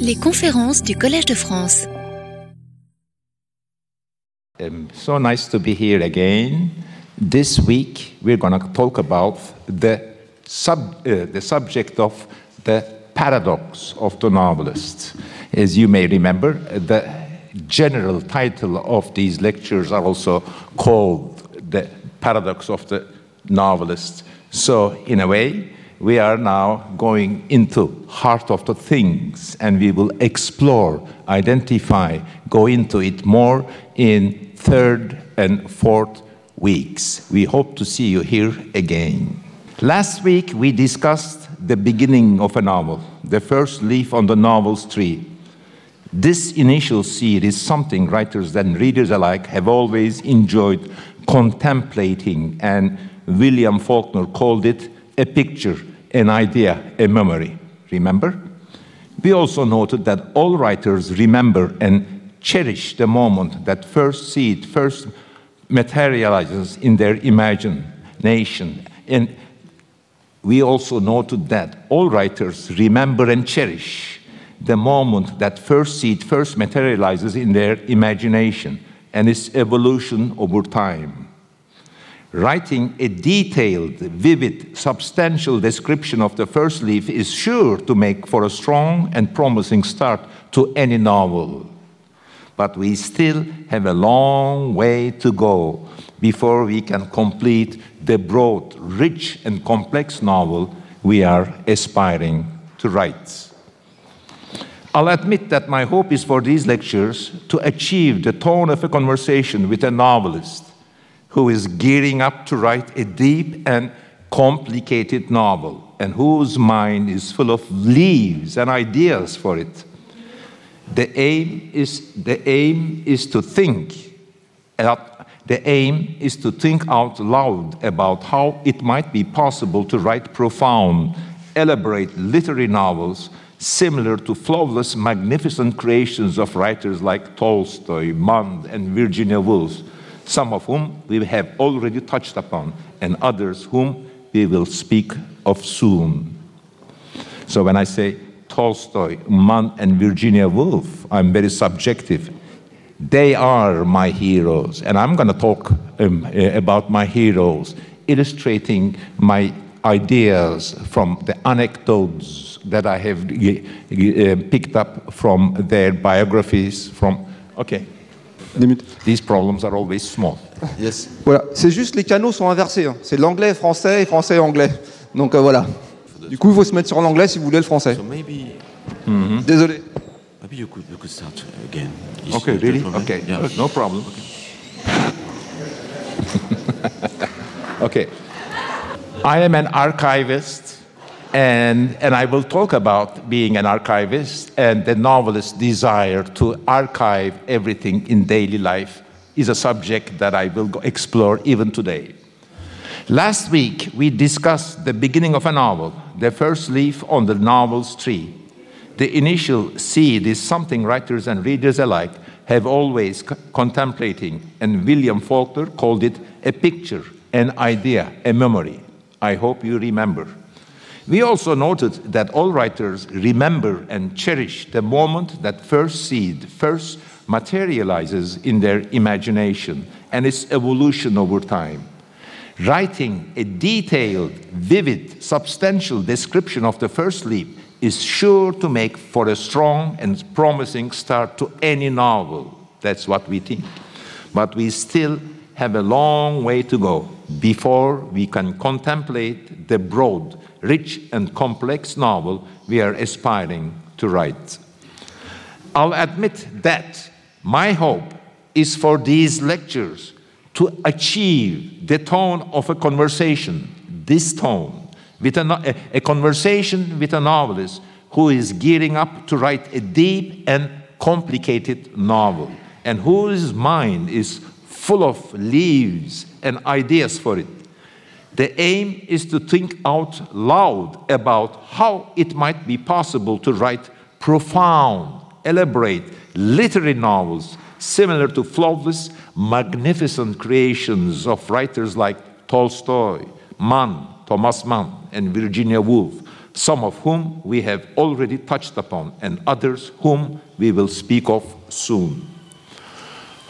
Les conférences du Collège de France. Um, so nice to be here again. This week we're going to talk about the, sub, uh, the subject of the paradox of the novelist. As you may remember, the general title of these lectures are also called the paradox of the novelist. So, in a way, we are now going into heart of the things and we will explore identify go into it more in third and fourth weeks. We hope to see you here again. Last week we discussed the beginning of a novel the first leaf on the novel's tree. This initial seed is something writers and readers alike have always enjoyed contemplating and william faulkner called it a picture an idea, a memory. Remember? We also noted that all writers remember and cherish the moment that first seed first materializes in their imagination. And we also noted that all writers remember and cherish the moment that first seed first materializes in their imagination and its evolution over time writing a detailed, vivid, substantial description of the first leaf is sure to make for a strong and promising start to any novel. But we still have a long way to go before we can complete the broad, rich, and complex novel we are aspiring to write. I'll admit that my hope is for these lectures to achieve the tone of a conversation with a novelist who is gearing up to write a deep and complicated novel and whose mind is full of leaves and ideas for it. The aim is, the aim is to think. The aim is to think out loud about how it might be possible to write profound, elaborate literary novels similar to flawless, magnificent creations of writers like Tolstoy, Mann, and Virginia Woolf some of whom we have already touched upon, and others whom we will speak of soon. So when I say Tolstoy, Mann, and Virginia Woolf, I'm very subjective. They are my heroes, and I'm going to talk um, uh, about my heroes, illustrating my ideas from the anecdotes that I have uh, picked up from their biographies. From okay. These problems are always small. Yes. Voilà, c'est juste les canaux sont inversés. Hein. C'est l'anglais français et français anglais. Donc euh, voilà. Du coup, il faut se mettre sur l'anglais si vous voulez le français. So maybe, Mm-hmm. Désolé. maybe you could, you could start again. Is Okay, really? Okay, Yeah. no problem. okay. I am an archivist, and, and I will talk about being an archivist and the novelist's desire to archive everything in daily life is a subject that I will explore even today. Last week, we discussed the beginning of a novel, the first leaf on the novel's tree. The initial seed is something writers and readers alike have always contemplating, and William Faulkner called it a picture, an idea, a memory. I hope you remember. We also noted that all writers remember and cherish the moment that first seed first materializes in their imagination and its evolution over time. Writing a detailed, vivid, substantial description of the first leap is sure to make for a strong and promising start to any novel. That's what we think. But we still have a long way to go before we can contemplate the broad, rich, and complex novel we are aspiring to write. I'll admit that my hope is for these lectures to achieve the tone of a conversation, this tone, with a, a, conversation with a novelist who is gearing up to write a deep and complicated novel, and whose mind is full of leaves and ideas for it. The aim is to think out loud about how it might be possible to write profound, elaborate literary novels similar to flawless, magnificent creations of writers like Tolstoy, Mann, Thomas Mann, and Virginia Woolf, some of whom we have already touched upon, and others whom we will speak of soon.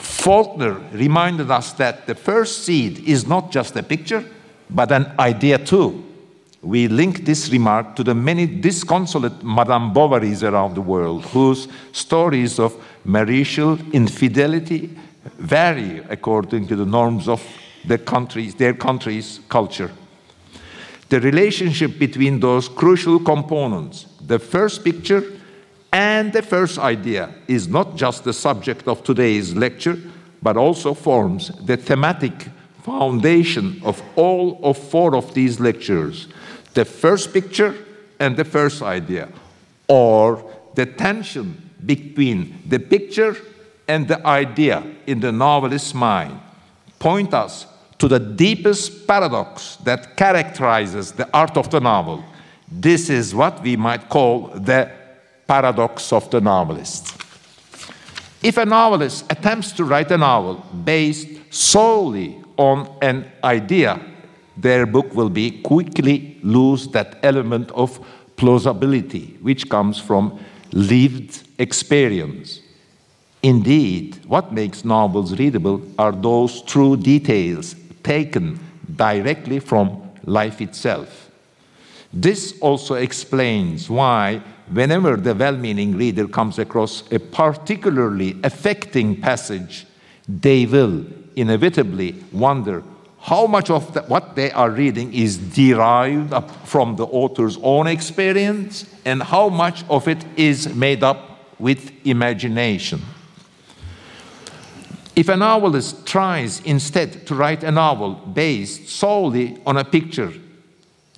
Faulkner reminded us that the first seed is not just a picture, but an idea too. We link this remark to the many disconsolate Madame Bovarys around the world, whose stories of marital infidelity vary according to the norms of the countries, their country's culture. The relationship between those crucial components, the first picture and the first idea, is not just the subject of today's lecture, but also forms the thematic foundation of all of four of these lectures the first picture and the first idea, or the tension between the picture and the idea in the novelist's mind point us to the deepest paradox that characterizes the art of the novel. This is what we might call the paradox of the novelist. If a novelist attempts to write a novel based solely on an idea, their book will be quickly lose that element of plausibility which comes from lived experience. Indeed, what makes novels readable are those true details taken directly from life itself. This also explains why, whenever the well meaning reader comes across a particularly affecting passage, they will inevitably wonder how much of the, what they are reading is derived from the author's own experience and how much of it is made up with imagination. If a novelist tries instead to write a novel based solely on a picture,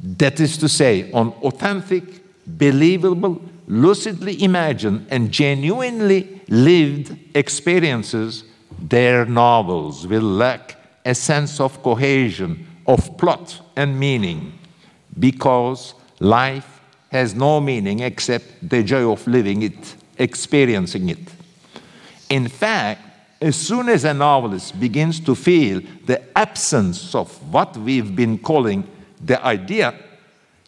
that is to say, on authentic, believable, lucidly imagined, and genuinely lived experiences, their novels will lack a sense of cohesion, of plot and meaning, because life has no meaning except the joy of living it, experiencing it. In fact, as soon as a novelist begins to feel the absence of what we've been calling the idea,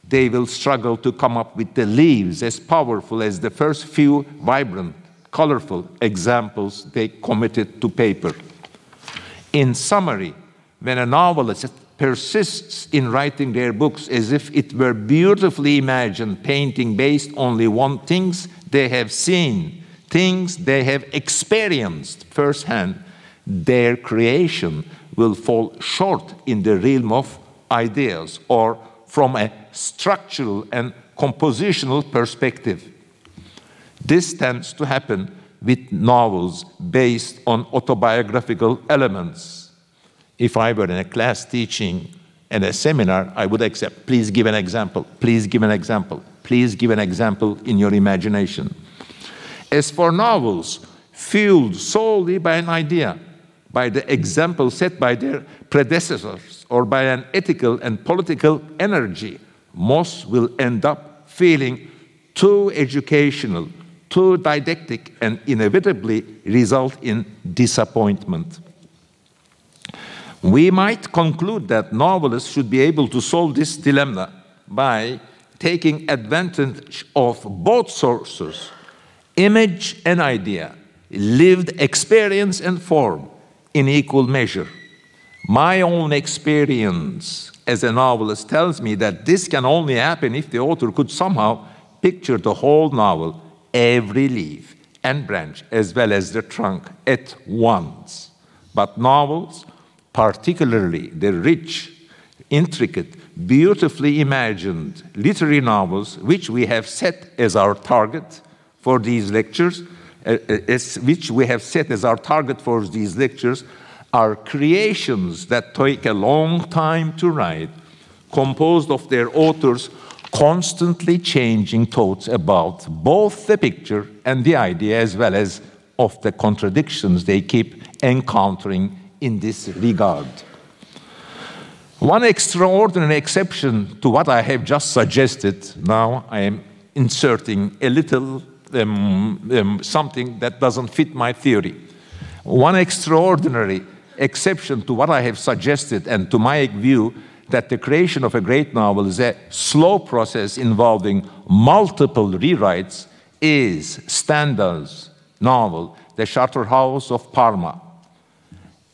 they will struggle to come up with the leaves as powerful as the first few vibrant, colorful examples they committed to paper. In summary, when a novelist persists in writing their books as if it were beautifully imagined painting based only on things they have seen, things they have experienced firsthand, their creation will fall short in the realm of ideas or from a structural and compositional perspective. This tends to happen with novels based on autobiographical elements. If I were in a class teaching and a seminar, I would accept, please give an example, please give an example, please give an example in your imagination. As for novels, fueled solely by an idea, by the example set by their predecessors, or by an ethical and political energy, most will end up feeling too educational, too didactic, and inevitably result in disappointment. We might conclude that novelists should be able to solve this dilemma by taking advantage of both sources image and idea, lived experience and form in equal measure. My own experience as a novelist tells me that this can only happen if the author could somehow picture the whole novel, every leaf and branch, as well as the trunk, at once. But novels, particularly the rich, intricate, beautifully imagined literary novels, which we have set as our target, for these lectures, Uh, uh, which we have set as our target for these lectures, are creations that take a long time to write, composed of their authors constantly changing thoughts about both the picture and the idea, as well as of the contradictions they keep encountering in this regard. One extraordinary exception to what I have just suggested, now I am inserting a little um, um, something that doesn't fit my theory. One extraordinary exception to what I have suggested and to my view that the creation of a great novel is a slow process involving multiple rewrites is Stendhal's novel, The Charterhouse of Parma.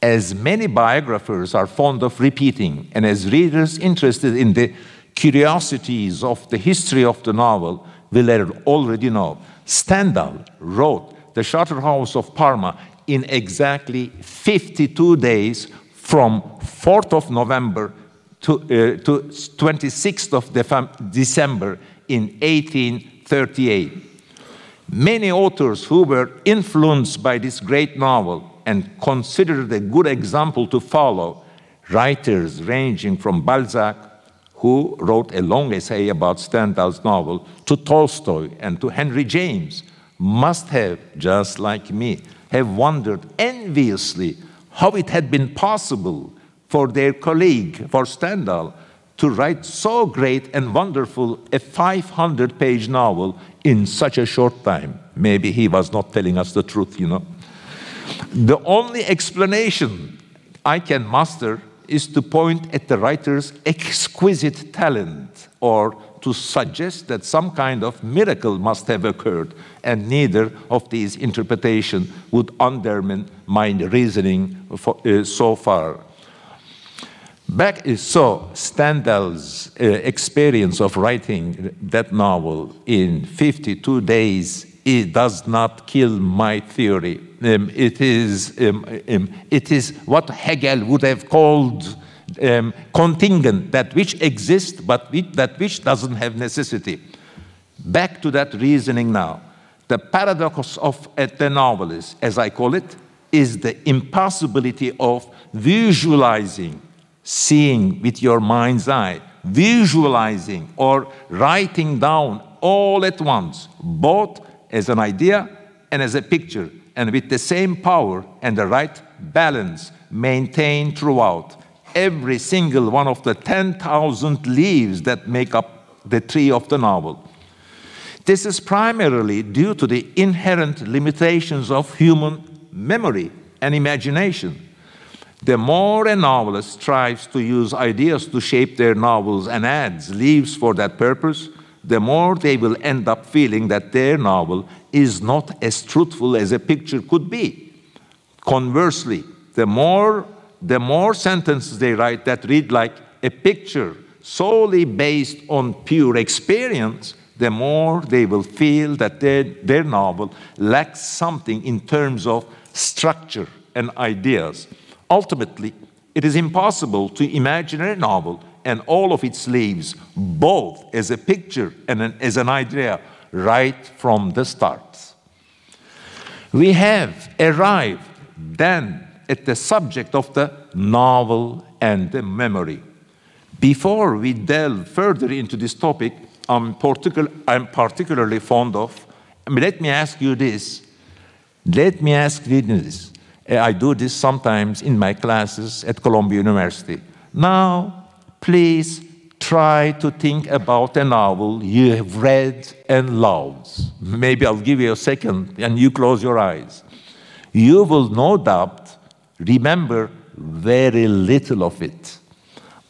As many biographers are fond of repeating, and as readers interested in the curiosities of the history of the novel will already know, Stendhal wrote The Charterhouse of Parma in exactly 52 days from 4th of November to, uh, to 26th of December in 1838. Many authors who were influenced by this great novel and considered a good example to follow, writers ranging from Balzac, who wrote a long essay about Stendhal's novel, to Tolstoy and to Henry James, must have, just like me, have wondered enviously how it had been possible for their colleague, for Stendhal, to write so great and wonderful a 500 page novel in such a short time. Maybe he was not telling us the truth, you know. The only explanation I can muster is to point at the writer's exquisite talent or to suggest that some kind of miracle must have occurred, and neither of these interpretations would undermine my reasoning for, uh, so far. Back so Stendhal's uh, experience of writing that novel in 52 days it does not kill my theory. Um, it, is, um, um, it is what Hegel would have called um, contingent, that which exists but that which doesn't have necessity. Back to that reasoning now. The paradox of the novelist, as I call it, is the impossibility of visualizing, seeing with your mind's eye, visualizing or writing down all at once, both as an idea and as a picture, and with the same power and the right balance maintained throughout every single one of the 10,000 leaves that make up the tree of the novel. This is primarily due to the inherent limitations of human memory and imagination. The more a novelist strives to use ideas to shape their novels and adds leaves for that purpose, the more they will end up feeling that their novel is not as truthful as a picture could be. Conversely, the more the more sentences they write that read like a picture solely based on pure experience, the more they will feel that their, their novel lacks something in terms of structure and ideas. Ultimately, it is impossible to imagine a novel and all of its leaves both as a picture and an, as an idea right from the start. We have arrived then at the subject of the novel and the memory. Before we delve further into this topic, I'm, particular, I'm particularly fond of, let me ask you this. Let me ask you this. I do this sometimes in my classes at Columbia University. Now, please try to think about a novel you have read and loved. Maybe I'll give you a second and you close your eyes. You will no doubt remember very little of it.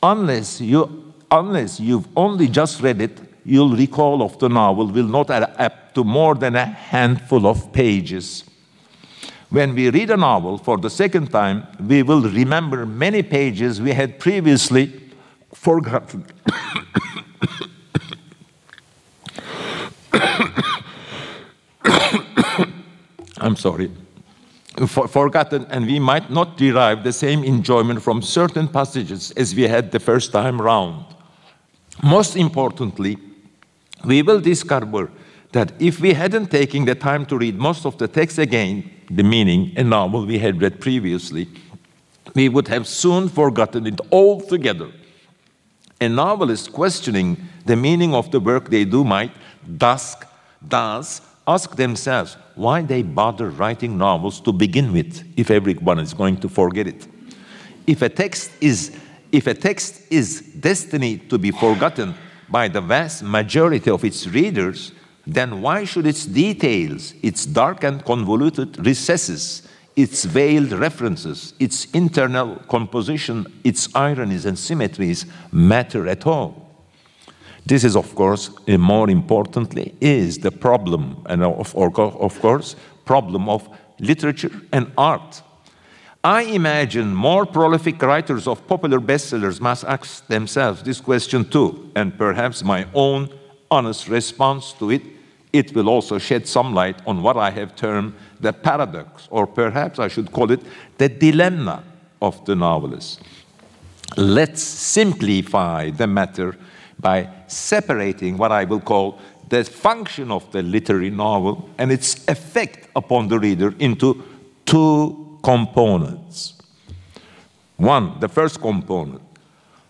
Unless, you, unless you've only just read it, you'll recall of the novel will not add up to more than a handful of pages. When we read a novel for the second time, we will remember many pages we had previously forgotten. I'm sorry for, forgotten, and we might not derive the same enjoyment from certain passages as we had the first time round. Most importantly, we will discover that if we hadn't taken the time to read most of the text again, the meaning, a novel we had read previously, we would have soon forgotten it altogether. A novelist questioning the meaning of the work they do might thus, thus ask themselves why they bother writing novels to begin with if everyone is going to forget it. If a text is, if a text is destined to be forgotten by the vast majority of its readers, then why should its details, its dark and convoluted recesses, its veiled references, its internal composition, its ironies and symmetries matter at all. This is, of course, and more importantly, is the problem, and of, of course, problem of literature and art. I imagine more prolific writers of popular bestsellers must ask themselves this question too, and perhaps my own honest response to it, it will also shed some light on what I have termed the paradox, or perhaps I should call it the dilemma of the novelist. Let's simplify the matter by separating what I will call the function of the literary novel and its effect upon the reader into two components. One, the first component.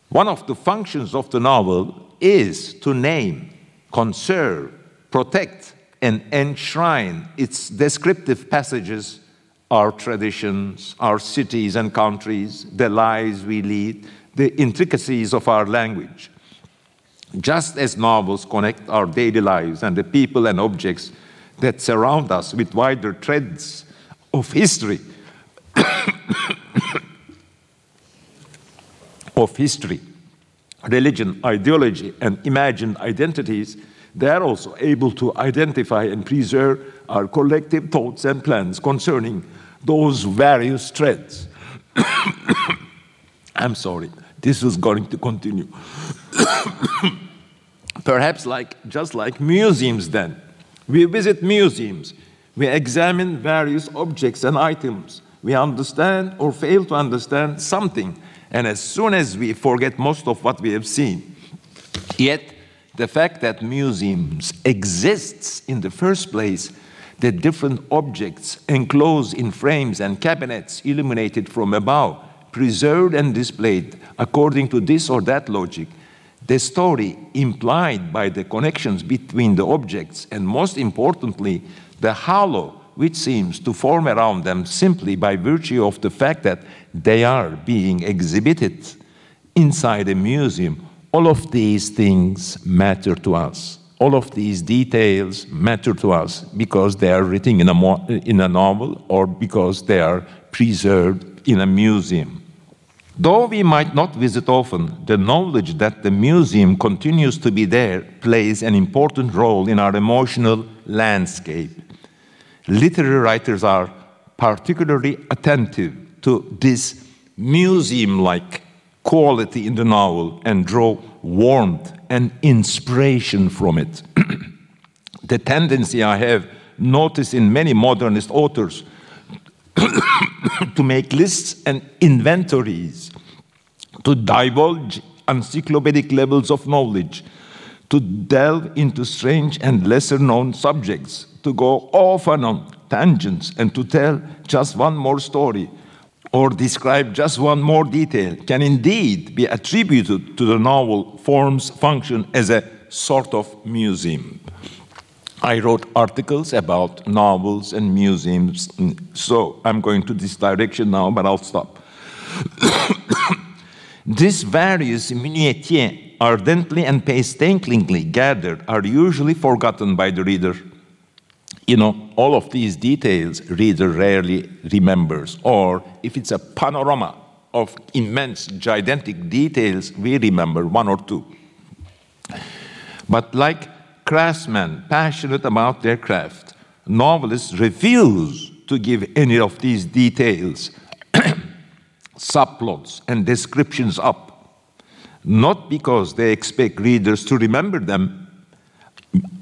One of the functions of the novel is to name, conserve, protect, and enshrine its descriptive passages, our traditions, our cities and countries, the lives we lead, the intricacies of our language. Just as novels connect our daily lives and the people and objects that surround us with wider threads of history, of history, religion, ideology, and imagined identities, they are also able to identify and preserve our collective thoughts and plans concerning those various threads. I'm sorry, this is going to continue. Perhaps like just like museums then. We visit museums, we examine various objects and items. We understand or fail to understand something, and as soon as we forget most of what we have seen, yet the fact that museums exists in the first place, the different objects enclosed in frames and cabinets illuminated from above, preserved and displayed according to this or that logic, the story implied by the connections between the objects, and most importantly, the halo which seems to form around them simply by virtue of the fact that they are being exhibited inside a museum all of these things matter to us. All of these details matter to us because they are written in a, in a novel or because they are preserved in a museum. Though we might not visit often, the knowledge that the museum continues to be there plays an important role in our emotional landscape. Literary writers are particularly attentive to this museum like quality in the novel and draw warmth and inspiration from it. the tendency I have noticed in many modernist authors to make lists and inventories, to divulge encyclopedic levels of knowledge, to delve into strange and lesser known subjects, to go off and on tangents, and to tell just one more story or describe just one more detail can indeed be attributed to the novel form's function as a sort of museum. I wrote articles about novels and museums, so I'm going to this direction now, but I'll stop. These various minutiae, ardently and painstakingly gathered, are usually forgotten by the reader you know, all of these details reader rarely remembers. Or if it's a panorama of immense, gigantic details, we remember one or two. But like craftsmen passionate about their craft, novelists refuse to give any of these details, subplots, and descriptions up. Not because they expect readers to remember them,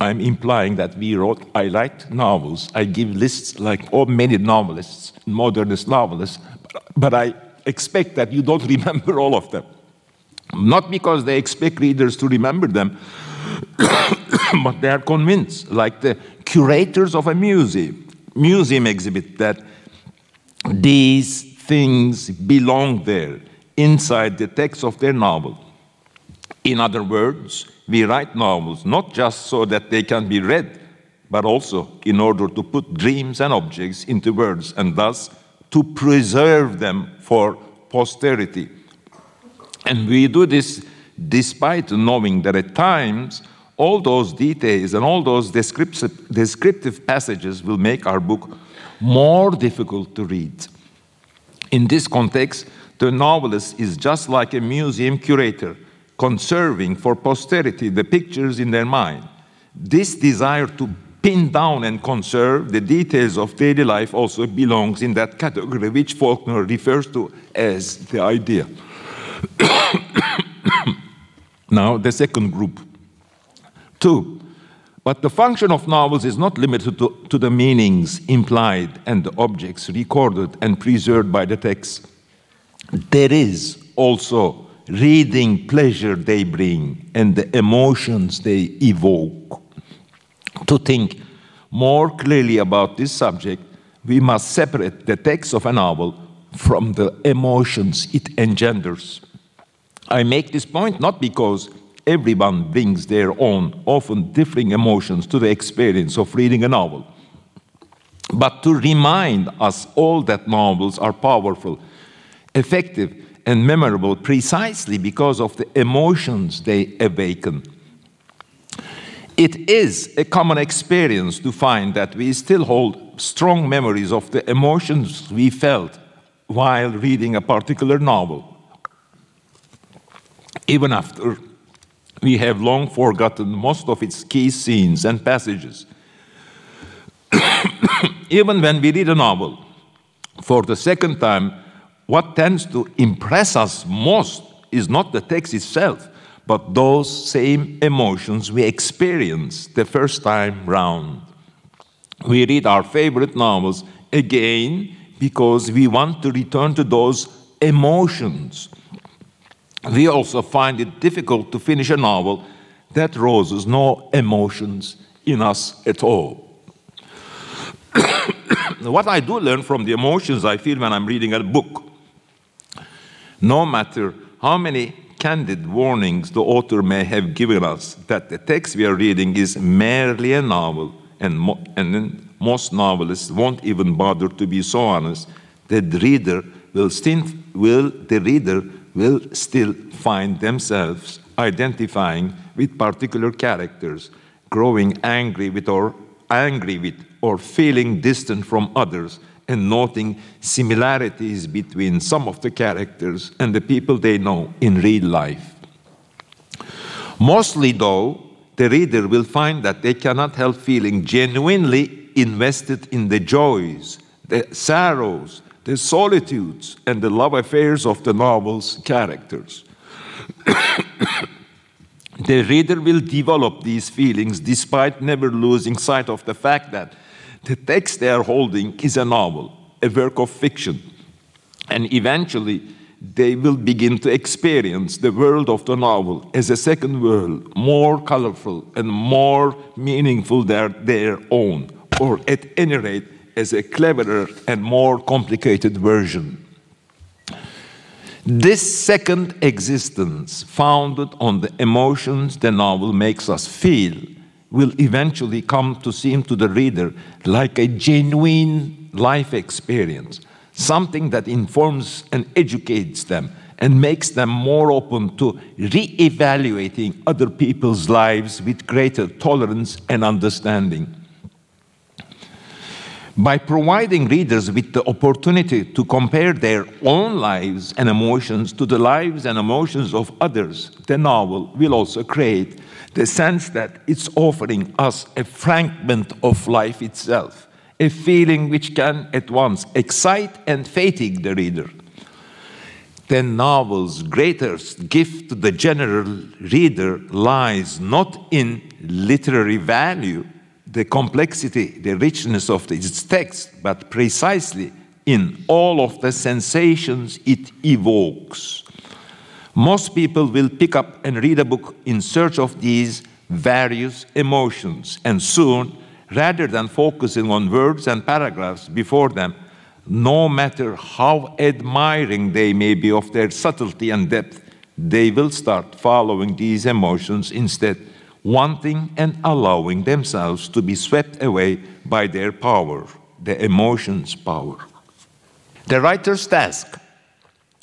I'm implying that we wrote, I write novels. I give lists like all many novelists, modernist novelists, but I expect that you don't remember all of them. Not because they expect readers to remember them, but they are convinced, like the curators of a museum, museum exhibit, that these things belong there inside the text of their novel. In other words, we write novels not just so that they can be read, but also in order to put dreams and objects into words and thus to preserve them for posterity. And we do this despite knowing that at times all those details and all those descriptive, passages will make our book more difficult to read. In this context, the novelist is just like a museum curator, conserving for posterity the pictures in their mind. This desire to pin down and conserve the details of daily life also belongs in that category which Faulkner refers to as the idea. now, the second group. Two, but the function of novels is not limited to, to the meanings implied and the objects recorded and preserved by the text. There is also reading pleasure they bring and the emotions they evoke. To think more clearly about this subject, we must separate the text of a novel from the emotions it engenders. I make this point not because everyone brings their own, often differing emotions to the experience of reading a novel, but to remind us all that novels are powerful, effective, and memorable precisely because of the emotions they awaken. It is a common experience to find that we still hold strong memories of the emotions we felt while reading a particular novel, even after we have long forgotten most of its key scenes and passages. even when we read a novel for the second time, what tends to impress us most is not the text itself, but those same emotions we experienced the first time round. We read our favorite novels again because we want to return to those emotions. We also find it difficult to finish a novel that rouses no emotions in us at all. what I do learn from the emotions I feel when I'm reading a book, no matter how many candid warnings the author may have given us that the text we are reading is merely a novel, and, mo- and most novelists won't even bother to be so honest, the reader will still, will, the reader will still find themselves identifying with particular characters, growing angry with or angry with or feeling distant from others and noting similarities between some of the characters and the people they know in real life. Mostly, though, the reader will find that they cannot help feeling genuinely invested in the joys, the sorrows, the solitudes, and the love affairs of the novel's characters. the reader will develop these feelings despite never losing sight of the fact that the text they are holding is a novel, a work of fiction. And eventually, they will begin to experience the world of the novel as a second world, more colorful and more meaningful than their own, or at any rate, as a cleverer and more complicated version. This second existence, founded on the emotions the novel makes us feel, will eventually come to seem to the reader like a genuine life experience, something that informs and educates them and makes them more open to re-evaluating other people's lives with greater tolerance and understanding. By providing readers with the opportunity to compare their own lives and emotions to the lives and emotions of others, the novel will also create the sense that it's offering us a fragment of life itself, a feeling which can at once excite and fatigue the reader. The novel's greatest gift to the general reader lies not in literary value, the complexity, the richness of its text, but precisely in all of the sensations it evokes. Most people will pick up and read a book in search of these various emotions, and soon, rather than focusing on words and paragraphs before them, no matter how admiring they may be of their subtlety and depth, they will start following these emotions instead, wanting and allowing themselves to be swept away by their power, the emotions' power. The writer's task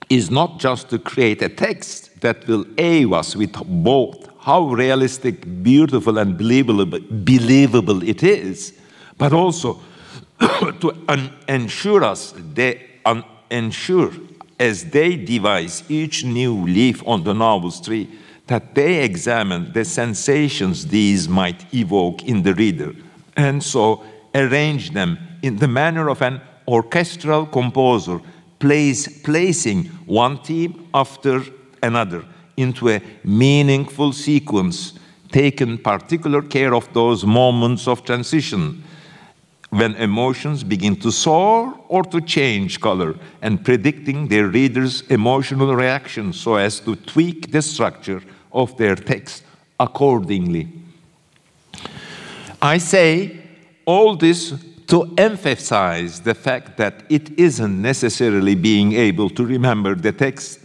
is not just to create a text that will awe us with both how realistic, beautiful, and believable, believable it is, but also to ensure us, they ensure as they devise each new leaf on the novel's tree, that they examine the sensations these might evoke in the reader, and so arrange them in the manner of an orchestral composer, placing one theme after another into a meaningful sequence, taking particular care of those moments of transition when emotions begin to soar or to change color and predicting their reader's emotional reaction so as to tweak the structure of their text accordingly. I say all this to emphasize the fact that it isn't necessarily being able to remember the text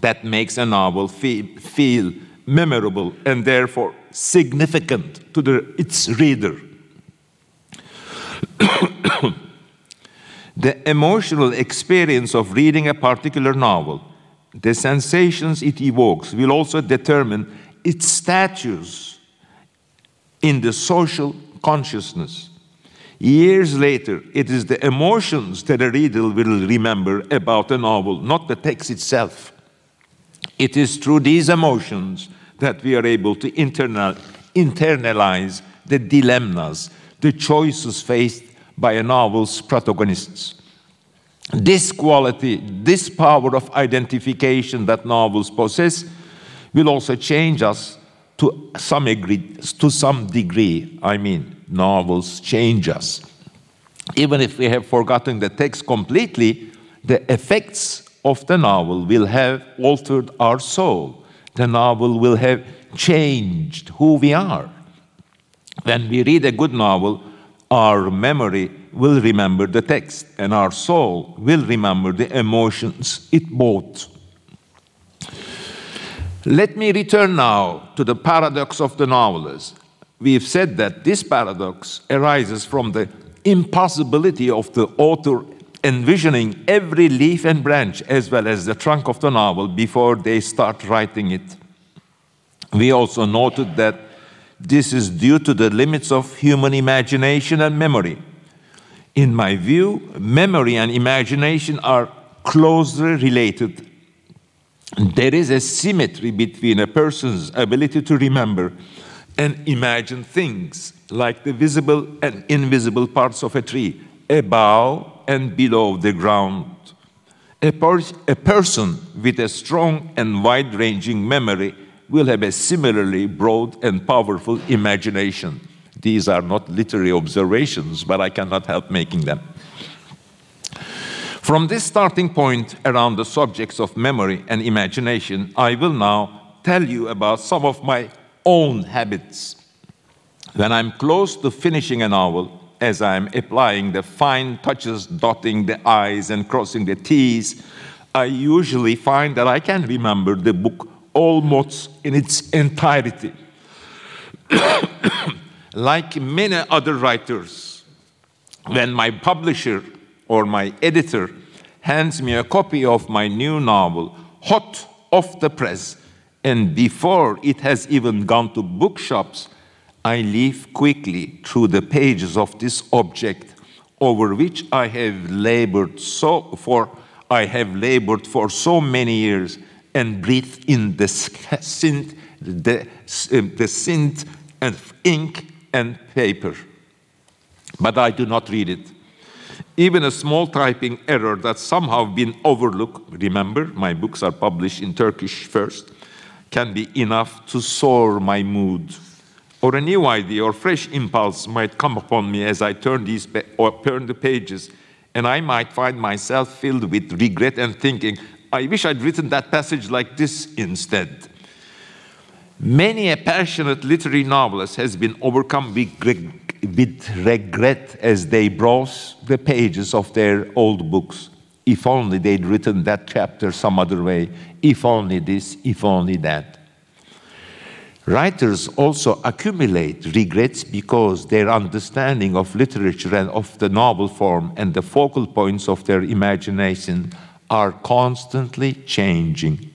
that makes a novel feel, feel memorable and therefore significant to the, its reader. the emotional experience of reading a particular novel, the sensations it evokes, will also determine its status in the social consciousness. Years later, it is the emotions that a reader will remember about a novel, not the text itself. It is through these emotions that we are able to internal, internalize the dilemmas, the choices faced by a novel's protagonists. This quality, this power of identification that novels possess, will also change us to some degree. To some degree, I mean, novels change us. Even if we have forgotten the text completely, the effects of the novel will have altered our soul. The novel will have changed who we are. When we read a good novel, our memory will remember the text, and our soul will remember the emotions it brought. Let me return now to the paradox of the novelist. We've said that this paradox arises from the impossibility of the author envisioning every leaf and branch as well as the trunk of the novel before they start writing it. We also noted that this is due to the limits of human imagination and memory. In my view, memory and imagination are closely related. There is a symmetry between a person's ability to remember and imagine things, like the visible and invisible parts of a tree, above and below the ground. A, per- a person with a strong and wide ranging memory will have a similarly broad and powerful imagination. These are not literary observations, but I cannot help making them. From this starting point around the subjects of memory and imagination, I will now tell you about some of my own habits. When I'm close to finishing a novel, as I'm applying the fine touches, dotting the I's and crossing the T's, I usually find that I can remember the book almost in its entirety. Like many other writers, when my publisher or my editor hands me a copy of my new novel, hot off the press, and before it has even gone to bookshops, I leaf quickly through the pages of this object over which I have labored so for I have labored for so many years and breathed in the scent, the, um, the scent of ink and paper. But I do not read it. Even a small typing error that's somehow been overlooked, remember, my books are published in Turkish first, can be enough to sour my mood. Or a new idea or fresh impulse might come upon me as I turn these or turn the pages, and I might find myself filled with regret and thinking, I wish I'd written that passage like this instead. Many a passionate literary novelist has been overcome with, with regret as they browse the pages of their old books. If only they'd written that chapter some other way, if only this, if only that. Writers also accumulate regrets because their understanding of literature and of the novel form and the focal points of their imagination are constantly changing.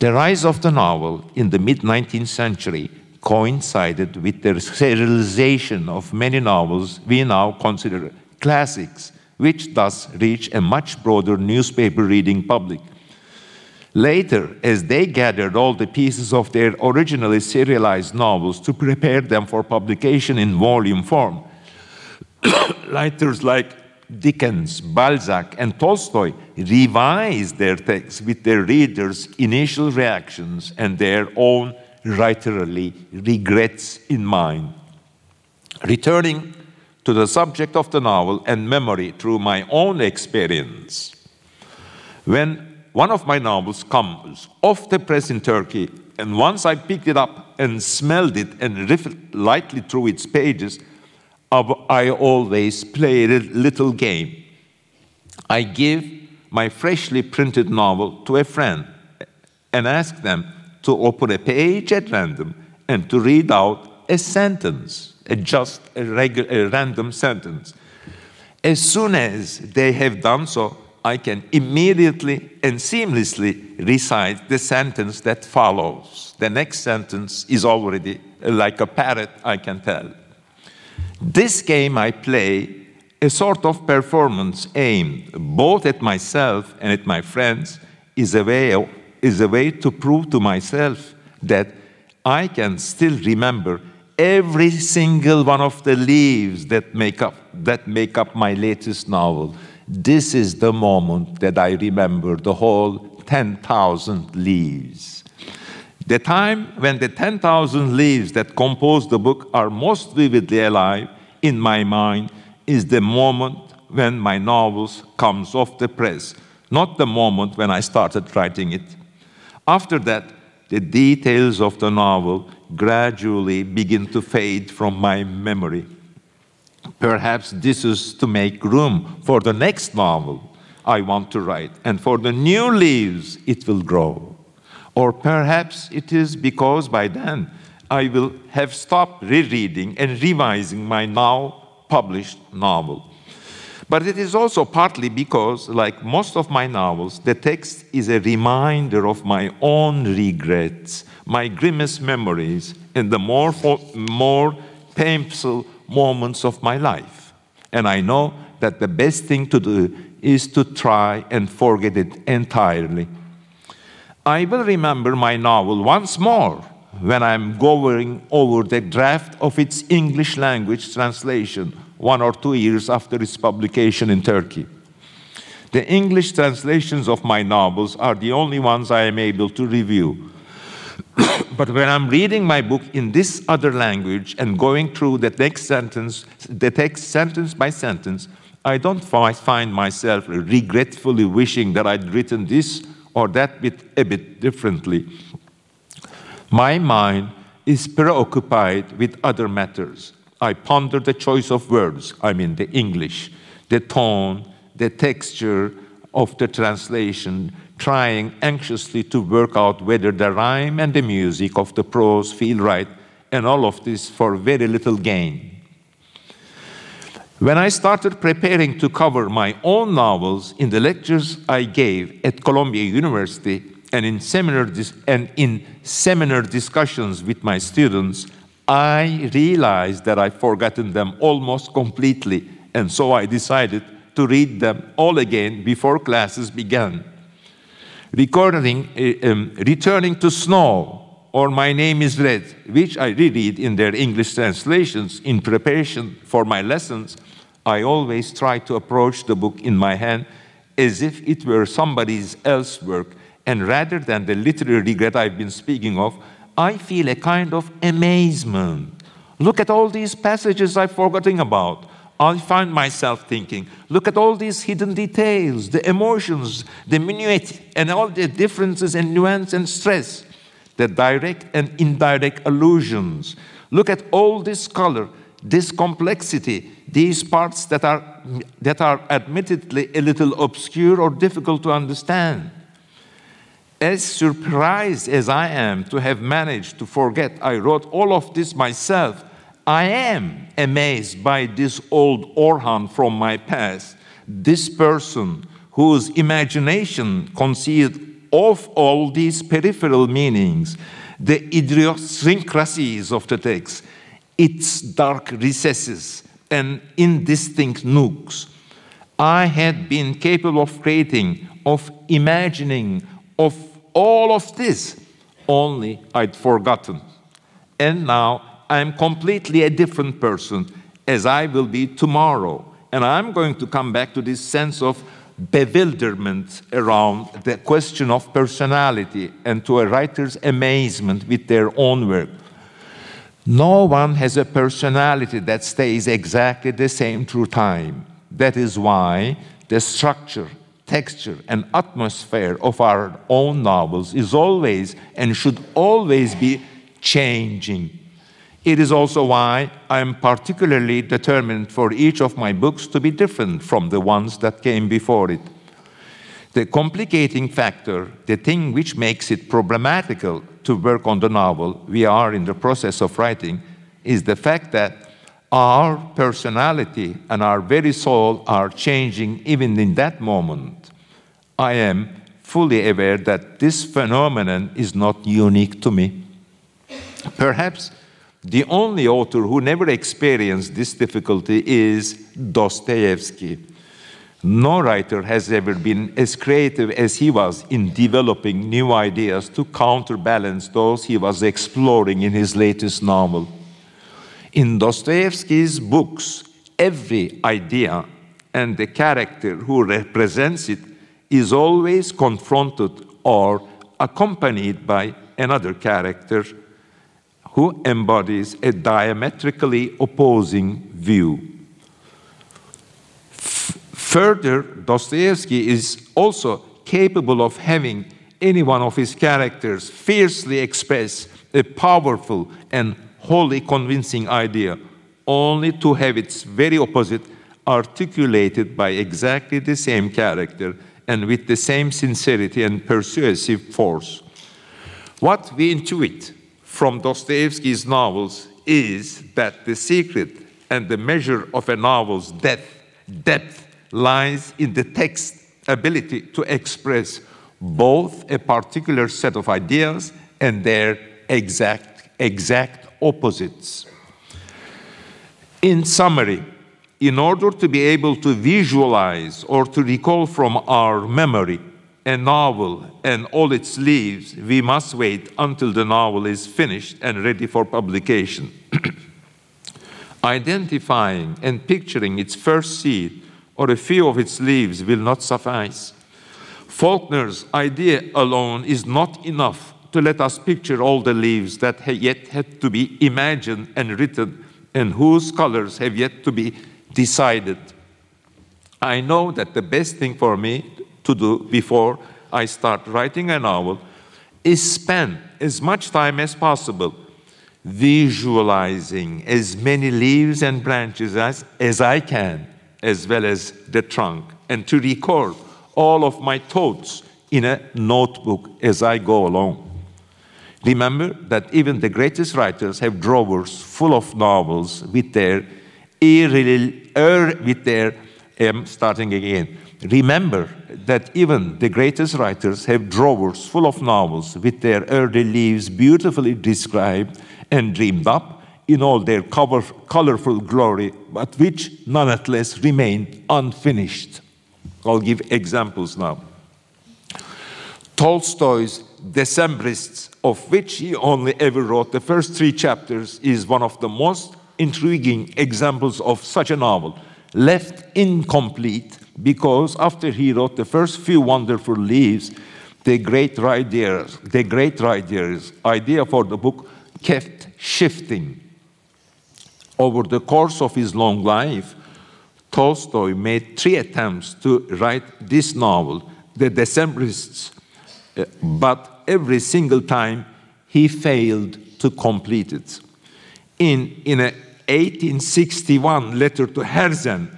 The rise of the novel in the mid 19th century coincided with the serialization of many novels we now consider classics, which thus reach a much broader newspaper reading public. Later, as they gathered all the pieces of their originally serialized novels to prepare them for publication in volume form, writers like Dickens, Balzac, and Tolstoy revised their texts with their readers' initial reactions and their own writerly regrets in mind. Returning to the subject of the novel and memory through my own experience, when one of my novels comes off the press in Turkey, and once I picked it up and smelled it and riffled lightly through its pages, I always play a little game. I give my freshly printed novel to a friend and ask them to open a page at random and to read out a sentence, a just a, a random sentence. As soon as they have done so, I can immediately and seamlessly recite the sentence that follows. The next sentence is already like a parrot, I can tell. This game I play a sort of performance aimed both at myself and at my friends is a way, is a way to prove to myself that I can still remember every single one of the leaves that make up, that make up my latest novel. This is the moment that I remember the whole 10,000 leaves. The time when the 10,000 leaves that compose the book are most vividly alive in my mind is the moment when my novels comes off the press, not the moment when I started writing it. After that, the details of the novel gradually begin to fade from my memory. Perhaps this is to make room for the next novel I want to write, and for the new leaves it will grow. Or perhaps it is because by then I will have stopped rereading and revising my now published novel. But it is also partly because, like most of my novels, the text is a reminder of my own regrets, my grimmest memories, and the more, more painful moments of my life. And I know that the best thing to do is to try and forget it entirely I will remember my novel once more when I'm going over the draft of its English language translation one or two years after its publication in Turkey. The English translations of my novels are the only ones I am able to review. but when I'm reading my book in this other language and going through the next sentence, the text sentence by sentence, I don't find myself regretfully wishing that I'd written this or that bit a bit differently. My mind is preoccupied with other matters. I ponder the choice of words, I mean the English, the tone, the texture of the translation, trying anxiously to work out whether the rhyme and the music of the prose feel right, and all of this for very little gain. When I started preparing to cover my own novels in the lectures I gave at Columbia University and in seminar, and in seminar discussions with my students, I realized that I'd forgotten them almost completely, and so I decided to read them all again before classes began. Recording, uh, um, returning to Snow or My Name is Red, which I reread in their English translations in preparation for my lessons, I always try to approach the book in my hand as if it were somebody else's work. And rather than the literary regret I've been speaking of, I feel a kind of amazement. Look at all these passages I've forgotten about. I find myself thinking, look at all these hidden details, the emotions, the minuet, and all the differences and nuance and stress the direct and indirect allusions. Look at all this color, this complexity, these parts that are, that are admittedly a little obscure or difficult to understand. As surprised as I am to have managed to forget I wrote all of this myself, I am amazed by this old Orhan from my past, this person whose imagination conceived of all these peripheral meanings, the idiosyncrasies of the text, its dark recesses and indistinct nooks. I had been capable of creating, of imagining, of all of this, only I'd forgotten. And now I'm completely a different person as I will be tomorrow. And I'm going to come back to this sense of bewilderment around the question of personality and to a writer's amazement with their own work. No one has a personality that stays exactly the same through time. That is why the structure, texture, and atmosphere of our own novels is always and should always be changing. It is also why I am particularly determined for each of my books to be different from the ones that came before it. The complicating factor, the thing which makes it problematical to work on the novel we are in the process of writing, is the fact that our personality and our very soul are changing even in that moment. I am fully aware that this phenomenon is not unique to me. Perhaps the only author who never experienced this difficulty is Dostoevsky. No writer has ever been as creative as he was in developing new ideas to counterbalance those he was exploring in his latest novel. In Dostoevsky's books, every idea and the character who represents it is always confronted or accompanied by another character who embodies a diametrically opposing view. F- further, Dostoevsky is also capable of having any one of his characters fiercely express a powerful and wholly convincing idea, only to have its very opposite articulated by exactly the same character and with the same sincerity and persuasive force. What we intuit from Dostoevsky's novels is that the secret and the measure of a novel's depth, depth lies in the text's ability to express both a particular set of ideas and their exact, exact opposites. In summary, in order to be able to visualize or to recall from our memory a novel and all its leaves, we must wait until the novel is finished and ready for publication. Identifying and picturing its first seed or a few of its leaves will not suffice. Faulkner's idea alone is not enough to let us picture all the leaves that yet had to be imagined and written and whose colors have yet to be decided. I know that the best thing for me to do before I start writing a novel is spend as much time as possible visualizing as many leaves and branches as, as I can, as well as the trunk, and to record all of my thoughts in a notebook as I go along. Remember that even the greatest writers have drawers full of novels with their, er, with their um, starting again, Remember that even the greatest writers have drawers full of novels with their early leaves beautifully described and dreamed up in all their cover, colorful glory, but which nonetheless remain unfinished. I'll give examples now. Tolstoy's Decembrists, of which he only ever wrote the first three chapters, is one of the most intriguing examples of such a novel, left incomplete because after he wrote the first few wonderful leaves, the great writer's, the great idea for the book kept shifting. Over the course of his long life, Tolstoy made three attempts to write this novel, The Decembrists, uh, but every single time he failed to complete it. In, in an 1861 letter to Herzen,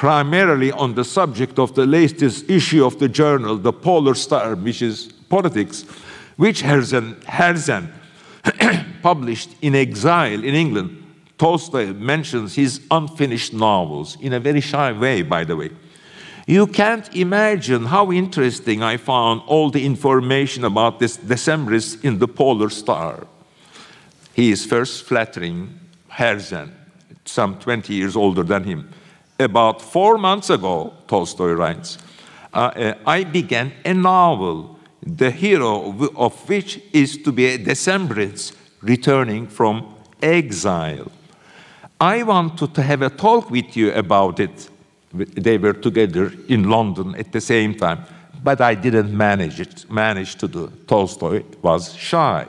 primarily on the subject of the latest issue of the journal, the Polar Star, which is politics, which Herzen, Herzen published in exile in England. Tolstoy mentions his unfinished novels in a very shy way, by the way. You can't imagine how interesting I found all the information about this Decembrist in the Polar Star. He is first flattering Herzen, some 20 years older than him. About four months ago, Tolstoy writes, uh, uh, I began a novel, the hero of which is to be a Decembrist returning from exile. I wanted to have a talk with you about it. They were together in London at the same time, but I didn't manage it, manage to do. Tolstoy was shy.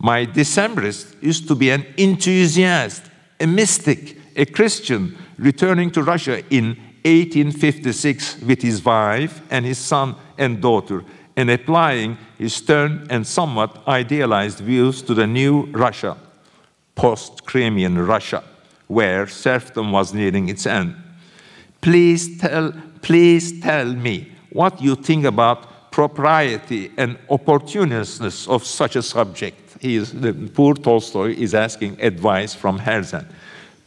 My Decembrist used to be an enthusiast, a mystic, a Christian, returning to Russia in 1856 with his wife and his son and daughter, and applying his stern and somewhat idealized views to the new Russia, post Crimean Russia, where serfdom was nearing its end. Please tell, please tell me what you think about propriety and opportunishness of such a subject. He is, the poor Tolstoy is asking advice from Herzen.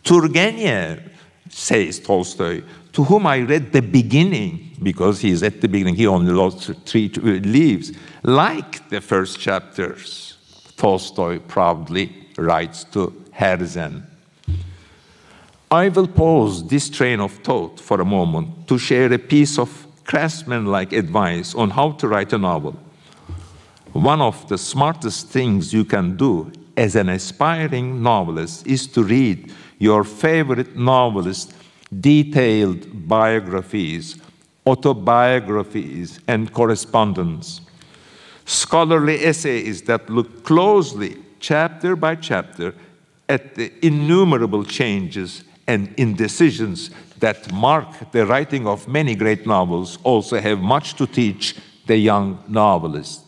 Turgenev, says Tolstoy, to whom I read the beginning, because he is at the beginning, he only lost three leaves, like the first chapters. Tolstoy proudly writes to Herzen. I will pause this train of thought for a moment to share a piece of craftsman-like advice on how to write a novel. One of the smartest things you can do as an aspiring novelist is to read your favorite novelist detailed biographies, autobiographies, and correspondence. Scholarly essays that look closely, chapter by chapter, at the innumerable changes and indecisions that mark the writing of many great novels also have much to teach the young novelist.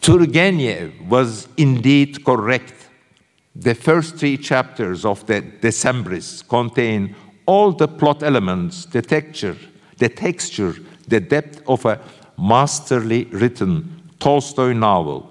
Turgenev was indeed correct. The first three chapters of the Decembrists contain all the plot elements, the texture, the texture, the depth of a masterly written Tolstoy novel.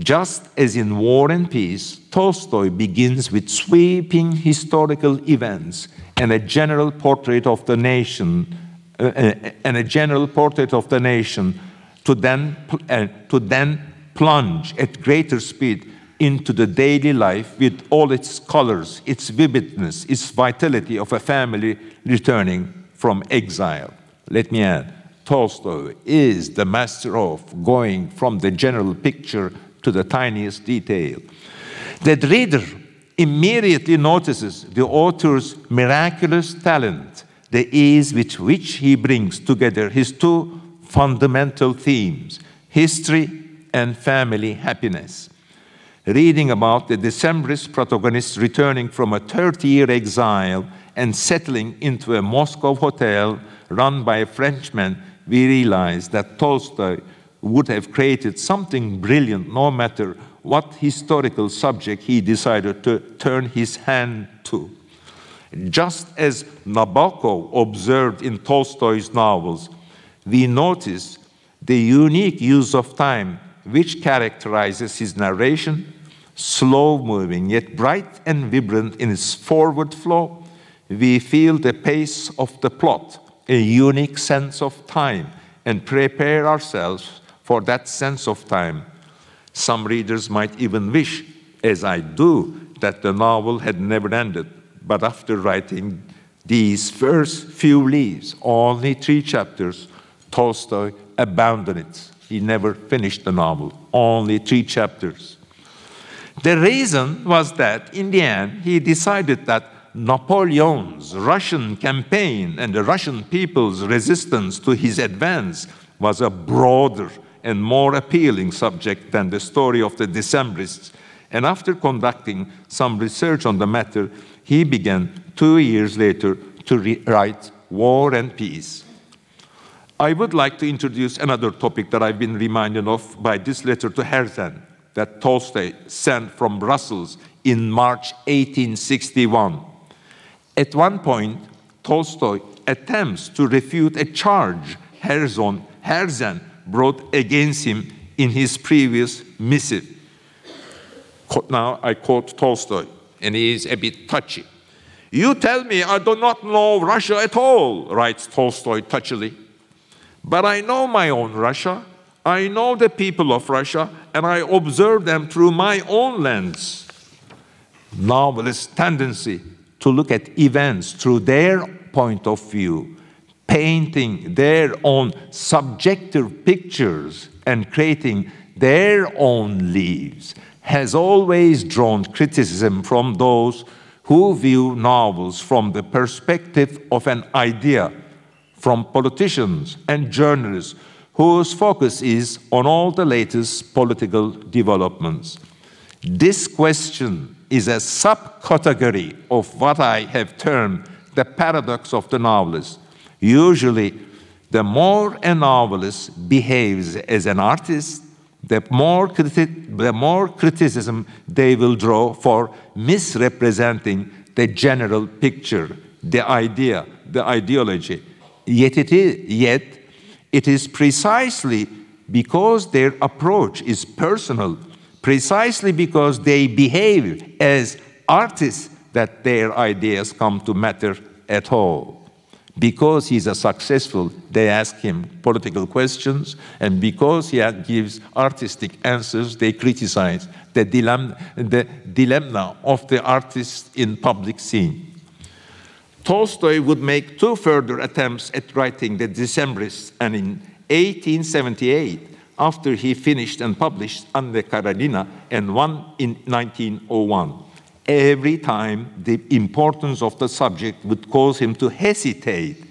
Just as in War and Peace, Tolstoy begins with sweeping historical events and a general portrait of the nation, uh, uh and a general portrait of the nation, to then, uh, to then plunge at greater speed into the daily life with all its colors, its vividness, its vitality of a family returning from exile. Let me add, Tolstoy is the master of going from the general picture to the tiniest detail. The reader immediately notices the author's miraculous talent, the ease with which he brings together his two fundamental themes history and family happiness. Reading about the Decembrist protagonist returning from a 30 year exile and settling into a Moscow hotel run by a Frenchman, we realize that Tolstoy would have created something brilliant no matter what historical subject he decided to turn his hand to. Just as Nabokov observed in Tolstoy's novels, we notice the unique use of time which characterizes his narration, slow moving yet bright and vibrant in its forward flow. We feel the pace of the plot, a unique sense of time, and prepare ourselves for that sense of time. Some readers might even wish, as I do, that the novel had never ended. But after writing these first few leaves, only three chapters, Tolstoy abandoned it. He never finished the novel, only three chapters. The reason was that in the end, he decided that Napoleon's Russian campaign and the Russian people's resistance to his advance was a broader and more appealing subject than the story of the Decembrists. And after conducting some research on the matter, he began two years later to write War and Peace. I would like to introduce another topic that I've been reminded of by this letter to Herzen that Tolstoy sent from Brussels in March 1861. At one point, Tolstoy attempts to refute a charge Herzen, Herzen brought against him in his previous missive. Now I quote Tolstoy, and he is a bit touchy. You tell me I do not know Russia at all, writes Tolstoy touchily. But I know my own Russia. I know the people of Russia, and I observe them through my own lens. Novelists' tendency to look at events through their point of view, painting their own subjective pictures and creating their own leaves, has always drawn criticism from those who view novels from the perspective of an idea, from politicians and journalists whose focus is on all the latest political developments. This question is a subcategory of what I have termed the paradox of the novelist. Usually, the more a novelist behaves as an artist, the more, the more criticism they will draw for misrepresenting the general picture, the idea, the ideology. Yet it is, yet it is precisely because their approach is personal, precisely because they behave as artists, that their ideas come to matter at all. Because he's a successful, they ask him political questions, and because he gives artistic answers, they criticize the dilemma, the dilemma of the artist in public scene. Tolstoy would make two further attempts at writing The Decembrists, and in 1878, after he finished and published Anna Karenina, and one in 1901 every time the importance of the subject would cause him to hesitate.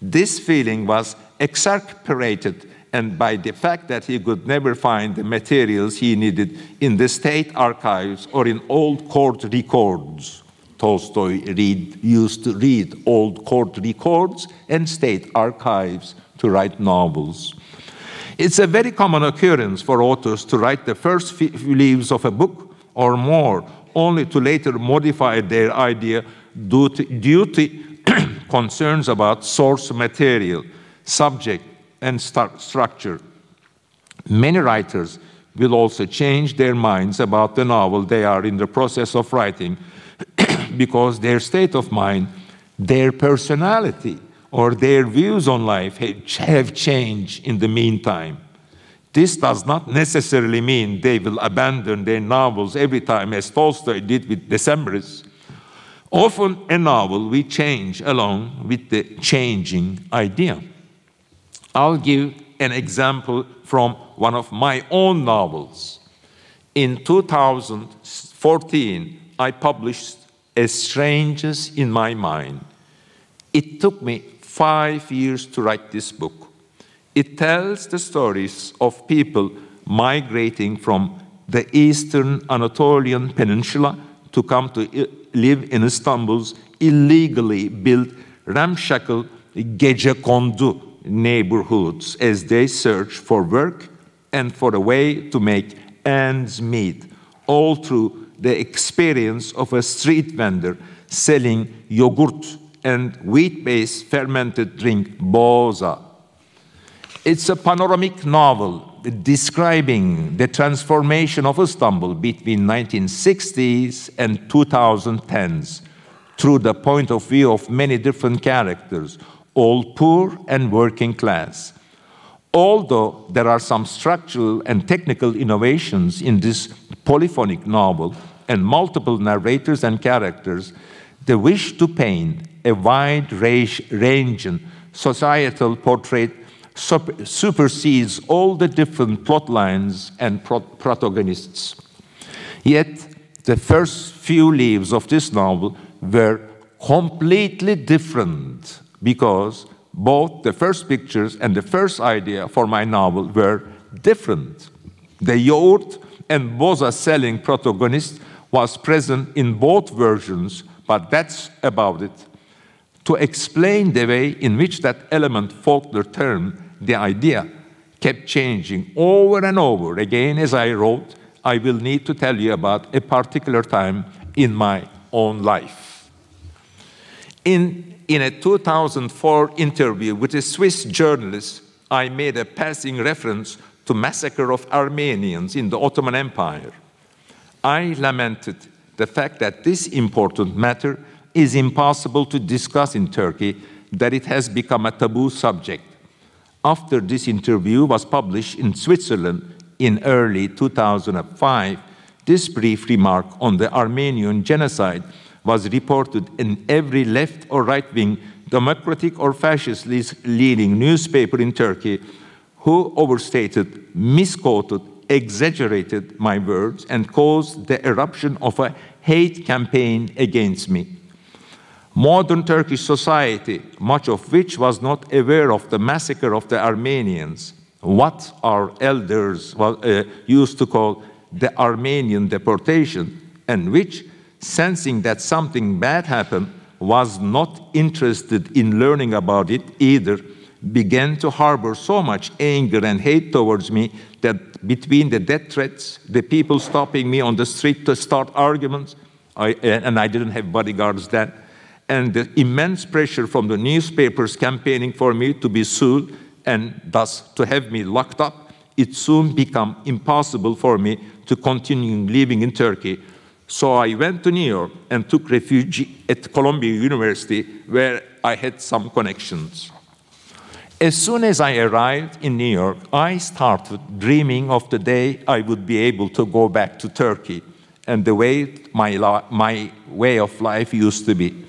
This feeling was exacerbated and by the fact that he could never find the materials he needed in the state archives or in old court records. Tolstoy read, used to read old court records and state archives to write novels. It's a very common occurrence for authors to write the first few leaves of a book or more only to later modify their idea due to, due to concerns about source material, subject, and structure. Many writers will also change their minds about the novel they are in the process of writing because their state of mind, their personality, or their views on life have changed in the meantime. This does not necessarily mean they will abandon their novels every time, as Tolstoy did with Decembrists. Often, a novel we change along with the changing idea. I'll give an example from one of my own novels. In 2014, I published A Strangeness in My Mind. It took me five years to write this book. It tells the stories of people migrating from the eastern Anatolian peninsula to come to live in Istanbul's illegally built ramshackle Gecekondu neighborhoods as they search for work and for a way to make ends meet, all through the experience of a street vendor selling yogurt and wheat based fermented drink boza it's a panoramic novel describing the transformation of Istanbul between 1960s and 2010s through the point of view of many different characters, all poor and working class. Although there are some structural and technical innovations in this polyphonic novel and multiple narrators and characters, the wish to paint a wide range and societal portrait supersedes all the different plot lines and pro protagonists. Yet, the first few leaves of this novel were completely different because both the first pictures and the first idea for my novel were different. The yogurt and boza selling protagonist was present in both versions, but that's about it. To explain the way in which that element Faulkner term the idea kept changing over and over again as I wrote. I will need to tell you about a particular time in my own life. In, in a 2004 interview with a Swiss journalist, I made a passing reference to massacre of Armenians in the Ottoman Empire. I lamented the fact that this important matter is impossible to discuss in Turkey that it has become a taboo subject. After this interview was published in Switzerland in early 2005, this brief remark on the Armenian genocide was reported in every left or right wing democratic or fascist leading newspaper in Turkey who overstated, misquoted, exaggerated my words and caused the eruption of a hate campaign against me. Modern Turkish society, much of which was not aware of the massacre of the Armenians, what our elders uh, used to call the Armenian deportation, and which, sensing that something bad happened, was not interested in learning about it either, began to harbor so much anger and hate towards me that between the death threats, the people stopping me on the street to start arguments, I, and I didn't have bodyguards then, and the immense pressure from the newspapers campaigning for me to be sued and thus to have me locked up, it soon became impossible for me to continue living in Turkey. So I went to New York and took refuge at Columbia University, where I had some connections. As soon as I arrived in New York, I started dreaming of the day I would be able to go back to Turkey and the way my, my way of life used to be.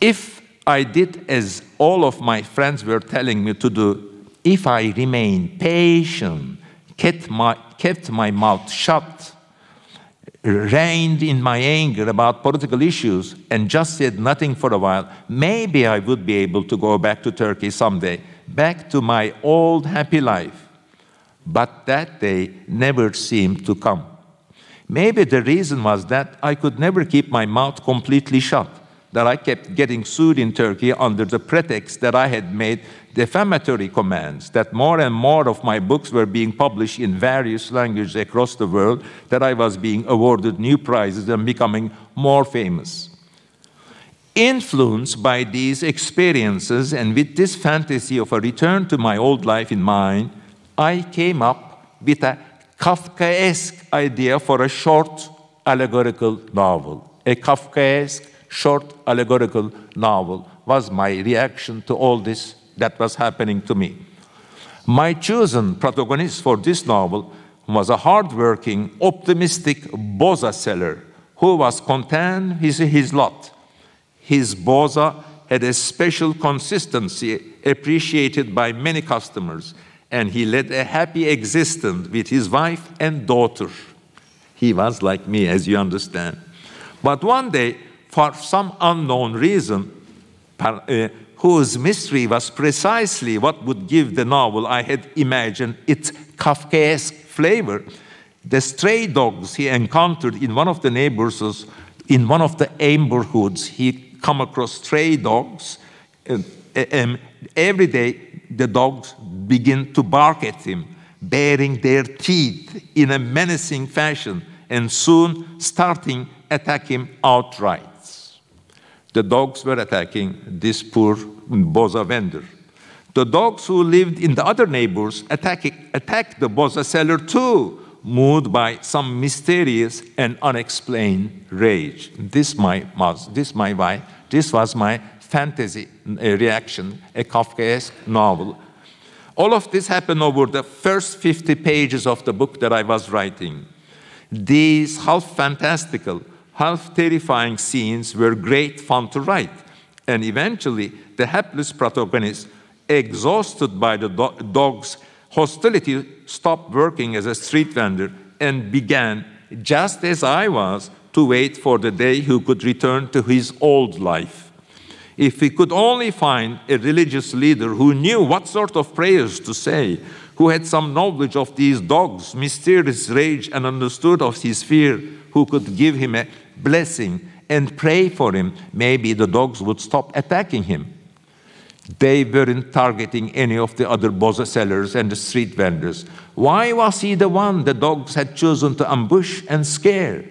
If I did as all of my friends were telling me to do, if I remained patient, kept my, kept my mouth shut, reined in my anger about political issues, and just said nothing for a while, maybe I would be able to go back to Turkey someday, back to my old happy life. But that day never seemed to come. Maybe the reason was that I could never keep my mouth completely shut that I kept getting sued in Turkey under the pretext that I had made defamatory comments, that more and more of my books were being published in various languages across the world, that I was being awarded new prizes and becoming more famous. Influenced by these experiences and with this fantasy of a return to my old life in mind, I came up with a Kafkaesque idea for a short allegorical novel, a Kafkaesque short allegorical novel was my reaction to all this that was happening to me. My chosen protagonist for this novel was a hardworking, optimistic boza seller who was content with his lot. His boza had a special consistency appreciated by many customers, and he led a happy existence with his wife and daughter. He was like me, as you understand. But one day, for some unknown reason, Uh, whose mystery was precisely what would give the novel I had imagined its Kafkaesque flavor. The stray dogs he encountered in one of the neighborhoods, in one of the neighborhoods, he come across stray dogs. And, and every day, the dogs begin to bark at him, baring their teeth in a menacing fashion, and soon starting attack him outright. The dogs were attacking this poor boza vendor. The dogs who lived in the other neighbors attack, attacked the boza seller too, moved by some mysterious and unexplained rage. This my this my why this was my fantasy uh, reaction, a Kafkaesque novel. All of this happened over the first 50 pages of the book that I was writing. These half fantastical, half terrifying scenes were great fun to write. And eventually, the hapless protagonist, exhausted by the do- dog's hostility, stopped working as a street vendor and began, just as I was, to wait for the day he could return to his old life. If he could only find a religious leader who knew what sort of prayers to say, who had some knowledge of these dogs' mysterious rage and understood of his fear, who could give him a blessing and pray for him, maybe the dogs would stop attacking him. They weren't targeting any of the other boza sellers and the street vendors. Why was he the one the dogs had chosen to ambush and scare?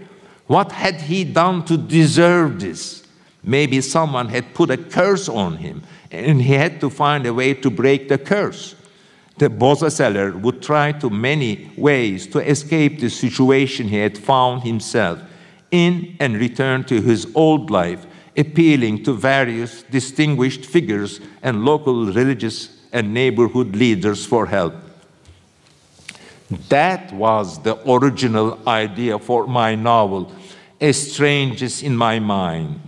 What had he done to deserve this? Maybe someone had put a curse on him and he had to find a way to break the curse. The boza seller would try to many ways to escape the situation he had found himself in and return to his old life appealing to various distinguished figures and local religious and neighborhood leaders for help. That was the original idea for my novel, A Strangeness in My Mind.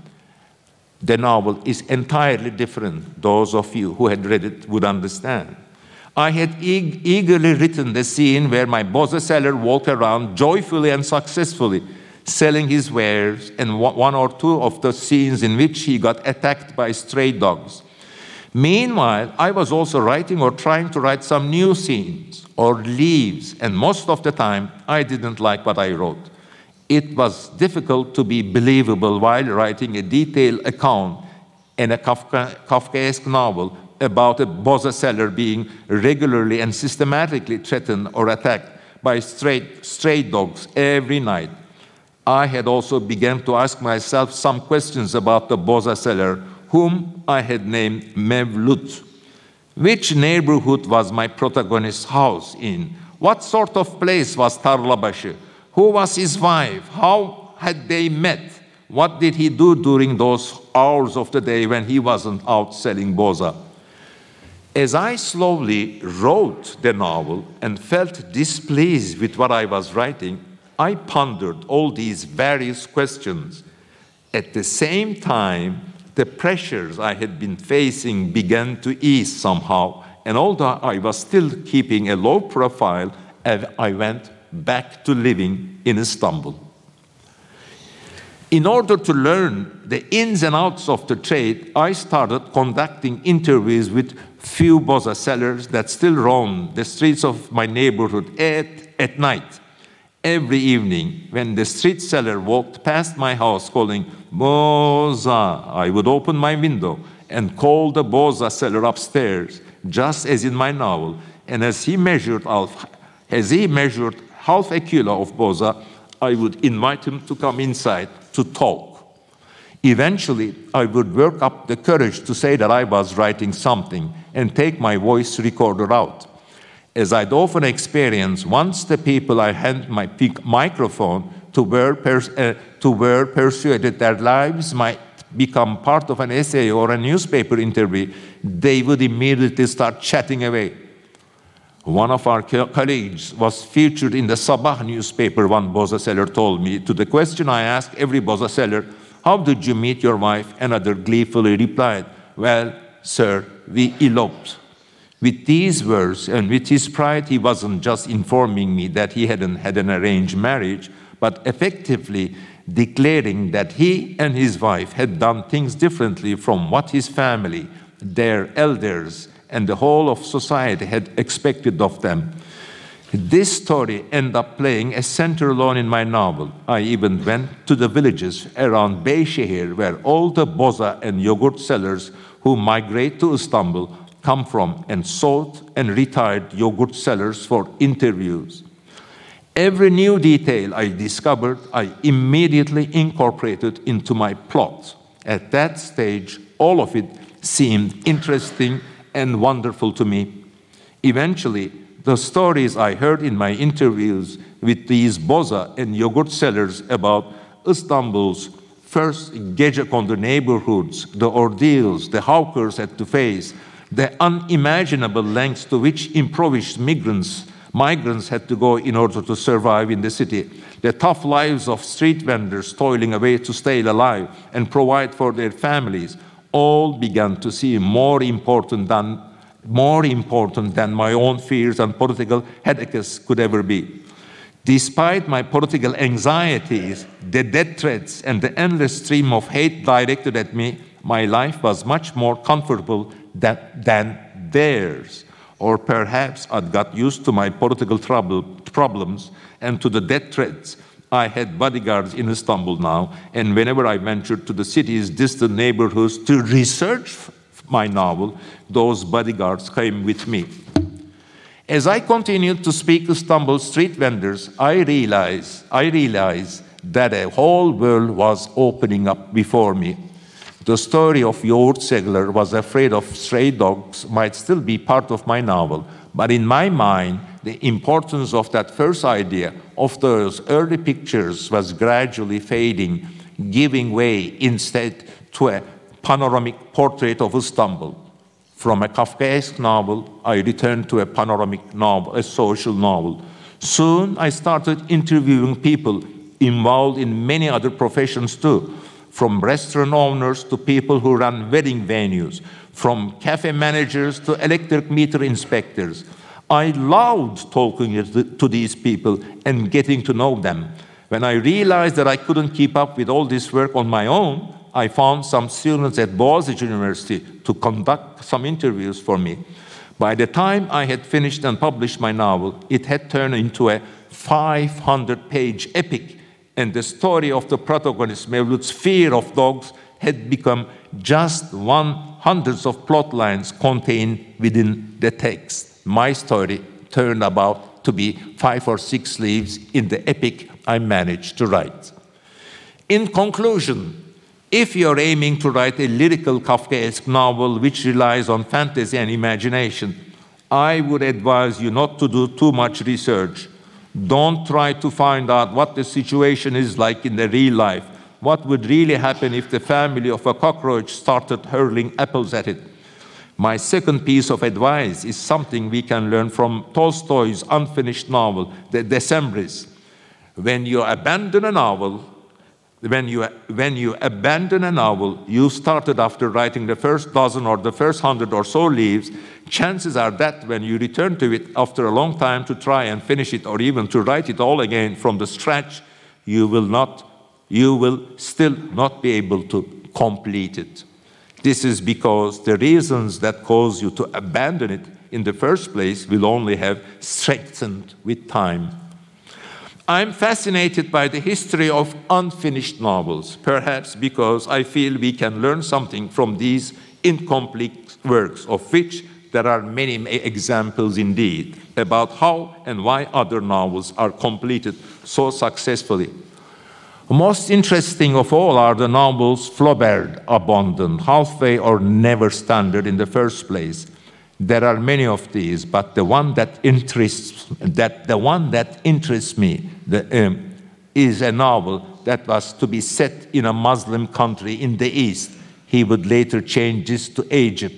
The novel is entirely different. Those of you who had read it would understand. I had eagerly written the scene where my boza seller walked around joyfully and successfully, selling his wares, and one or two of the scenes in which he got attacked by stray dogs. Meanwhile, I was also writing or trying to write some new scenes or leaves, and most of the time I didn't like what I wrote. It was difficult to be believable while writing a detailed account in a Kafka, Kafkaesque novel about a boza seller being regularly and systematically threatened or attacked by stray, stray dogs every night. I had also begun to ask myself some questions about the boza seller whom I had named Mevlut. Which neighborhood was my protagonist's house in? What sort of place was Tarlabaşı? Who was his wife? How had they met? What did he do during those hours of the day when he wasn't out selling boza? As I slowly wrote the novel and felt displeased with what I was writing, I pondered all these various questions. At the same time, the pressures I had been facing began to ease somehow, and although I was still keeping a low profile, I went back to living in Istanbul. In order to learn the ins and outs of the trade, I started conducting interviews with few boza sellers that still roam the streets of my neighborhood at, at night. Every evening, when the street seller walked past my house calling, Boza, I would open my window and call the Boza seller upstairs, just as in my novel. And as he measured half, as he measured half a kilo of Boza, I would invite him to come inside to talk. Eventually, I would work up the courage to say that I was writing something and take my voice recorder out as I'd often experienced, once the people I hand my microphone to were, uh, to were persuaded their lives might become part of an essay or a newspaper interview, they would immediately start chatting away. One of our co- colleagues was featured in the Sabah newspaper, one boza seller told me. To the question I asked every boza seller, How did you meet your wife? Another gleefully replied, Well, sir, we eloped. With these words and with his pride, he wasn't just informing me that he hadn't had an arranged marriage, but effectively declaring that he and his wife had done things differently from what his family, their elders, and the whole of society had expected of them. This story ended up playing a central role in my novel. I even went to the villages around Beyşehir where all the boza and yogurt sellers who migrate to Istanbul come from and sought and retired yogurt sellers for interviews. Every new detail I discovered, I immediately incorporated into my plot. At that stage, all of it seemed interesting and wonderful to me. Eventually, the stories I heard in my interviews with these boza and yogurt sellers about Istanbul's first gecekondu neighborhoods, the ordeals the hawkers had to face, the unimaginable lengths to which impoverished migrants migrants had to go in order to survive in the city, the tough lives of street vendors toiling away to stay alive and provide for their families, all began to seem more important than more important than my own fears and political headaches could ever be. Despite my political anxieties, the death threats, and the endless stream of hate directed at me, my life was much more comfortable that, than theirs. Or perhaps I'd got used to my political trouble, problems and to the death threats. I had bodyguards in Istanbul now, and whenever I ventured to the city's distant neighborhoods to research my novel, those bodyguards came with me. As I continued to speak to Istanbul street vendors, I realized, I realized that a whole world was opening up before me. The story of Yoğurt Segler was afraid of stray dogs might still be part of my novel, but in my mind, the importance of that first idea of those early pictures was gradually fading, giving way instead to a panoramic portrait of Istanbul. From a Kafkaesque novel, I returned to a panoramic novel, a social novel. Soon I started interviewing people involved in many other professions too, from restaurant owners to people who run wedding venues, from cafe managers to electric meter inspectors. I loved talking to these people and getting to know them. When I realized that I couldn't keep up with all this work on my own, I found some students at Boğaziçi University to conduct some interviews for me. By the time I had finished and published my novel, it had turned into a 500 page epic, and the story of the protagonist, Mevlut's fear of dogs, had become just one hundreds of plot lines contained within the text. My story turned about to be five or six leaves in the epic I managed to write. In conclusion, if you're aiming to write a lyrical Kafkaesque novel which relies on fantasy and imagination, I would advise you not to do too much research. Don't try to find out what the situation is like in the real life. What would really happen if the family of a cockroach started hurling apples at it? My second piece of advice is something we can learn from Tolstoy's unfinished novel, The Decembrists. When you abandon a novel, when you, when you abandon a novel you started after writing the first dozen or the first hundred or so leaves, chances are that when you return to it after a long time to try and finish it or even to write it all again from the scratch, you will not, you will still not be able to complete it. This is because the reasons that cause you to abandon it in the first place will only have strengthened with time. I'm fascinated by the history of unfinished novels, perhaps because I feel we can learn something from these incomplete works, of which there are many examples indeed, about how and why other novels are completed so successfully. Most interesting of all are the novels Flaubert abandoned, halfway or never standard in the first place. There are many of these, but the one that interests that the one that interests me the, um, is a novel that was to be set in a Muslim country in the East. He would later change this to Egypt.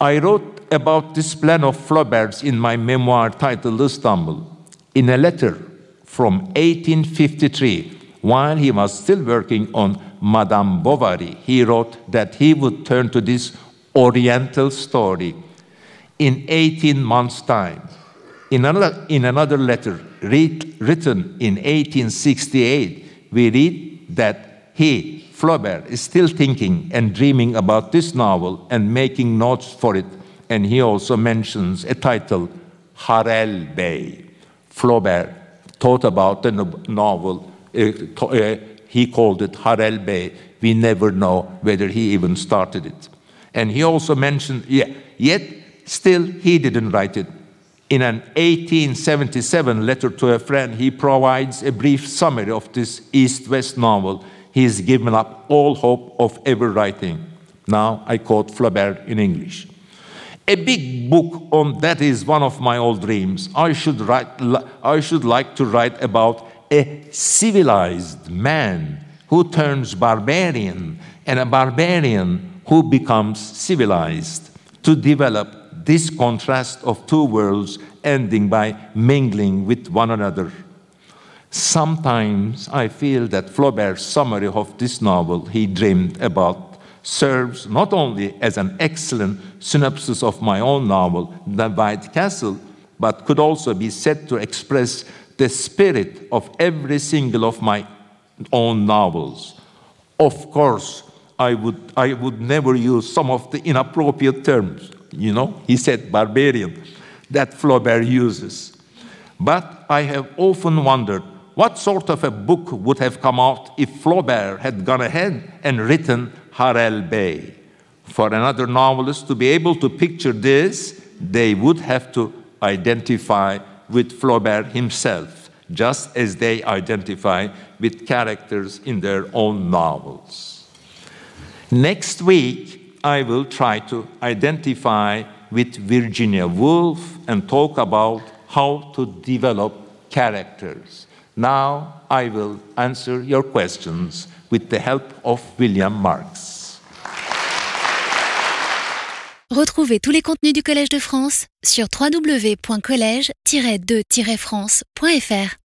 I wrote about this plan of Flaubert's in my memoir titled Istanbul. In a letter from 1853, while he was still working on Madame Bovary, he wrote that he would turn to this Oriental story in 18 months' time. In another, in another letter read, written in 1868, we read that he, Flaubert, is still thinking and dreaming about this novel and making notes for it. And he also mentions a title, Harel Bey. Flaubert thought about the novel, uh, uh, he called it Harel Bey. We never know whether he even started it. And he also mentioned, yeah, yet Still, he didn't write it. In an 1877 letter to a friend, he provides a brief summary of this East West novel. He has given up all hope of ever writing. Now I quote Flaubert in English. A big book on that is one of my old dreams. I should, write, I should like to write about a civilized man who turns barbarian and a barbarian who becomes civilized to develop this contrast of two worlds ending by mingling with one another. Sometimes I feel that Flaubert's summary of this novel he dreamed about serves not only as an excellent synopsis of my own novel, The White Castle, but could also be said to express the spirit of every single of my own novels. Of course, I would, I would never use some of the inappropriate terms you know, he said barbarian, that Flaubert uses. But I have often wondered what sort of a book would have come out if Flaubert had gone ahead and written Harel Bey. For another novelist to be able to picture this, they would have to identify with Flaubert himself, just as they identify with characters in their own novels. Next week, I will try to identify with Virginia Woolf and talk about how to develop characters. Now I will answer your questions with the help of William Marx. Retrouvez tous les contenus du Collège de France sur www.college-de-france.fr.